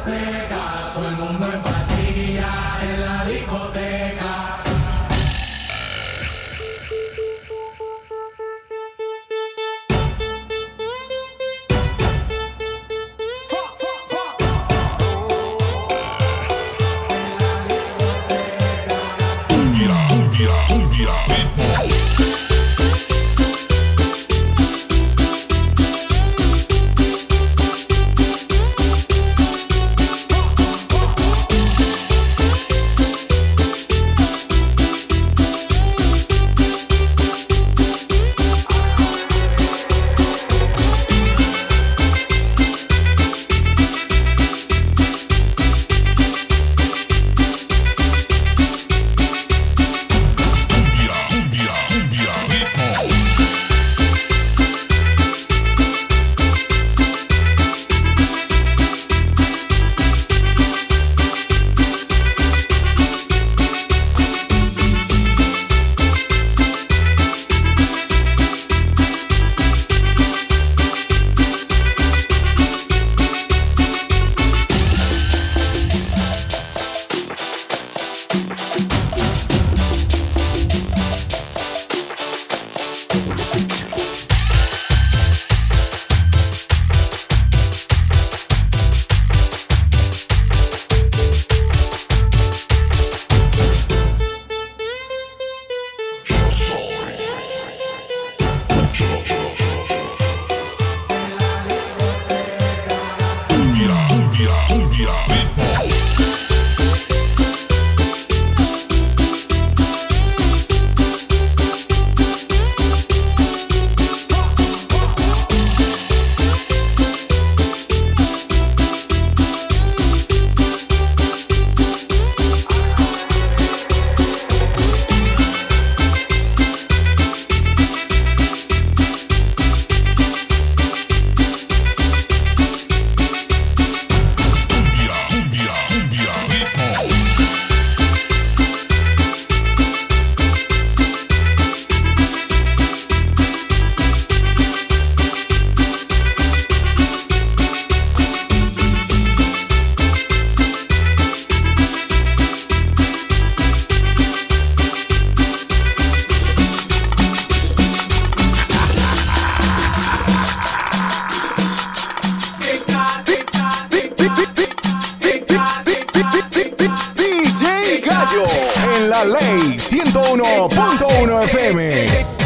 seca, todo el mundo en paz. la ley 101.1 FM.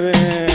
baby.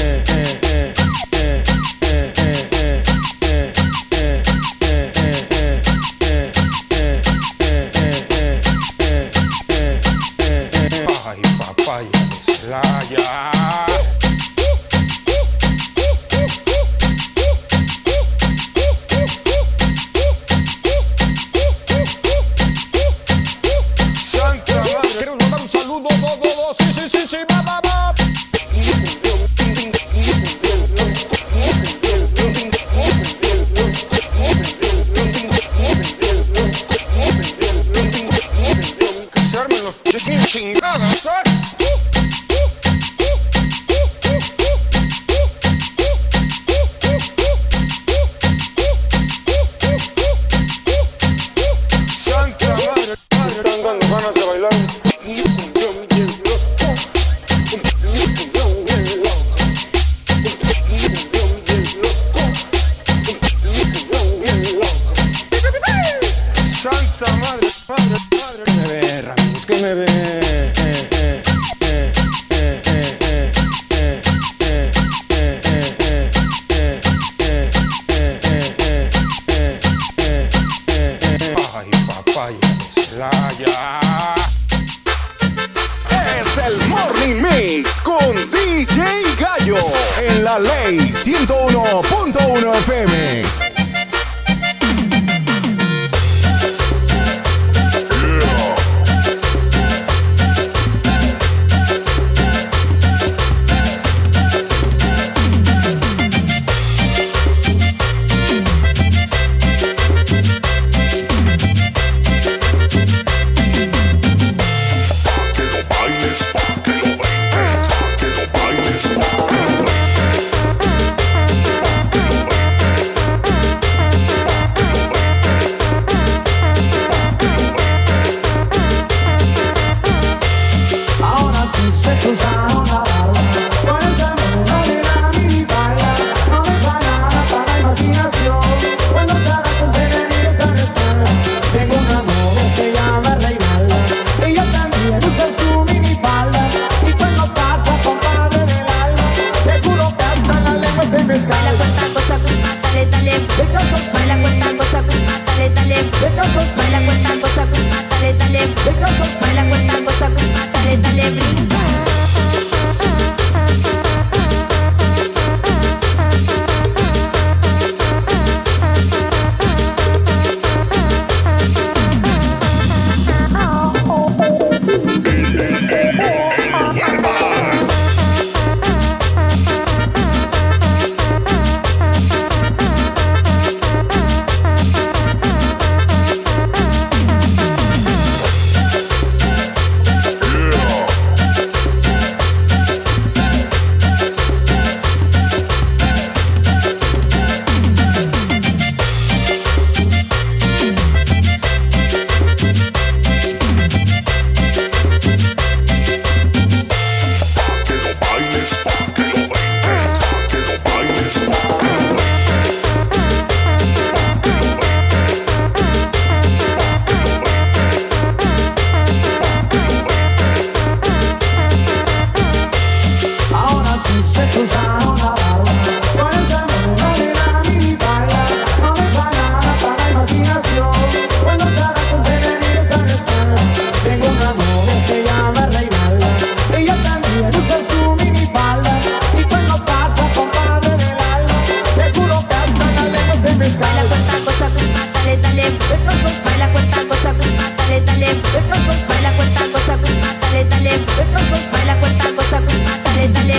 Es el Morning Mix con DJ Gallo en la Ley 101.1 FM.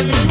Thank you.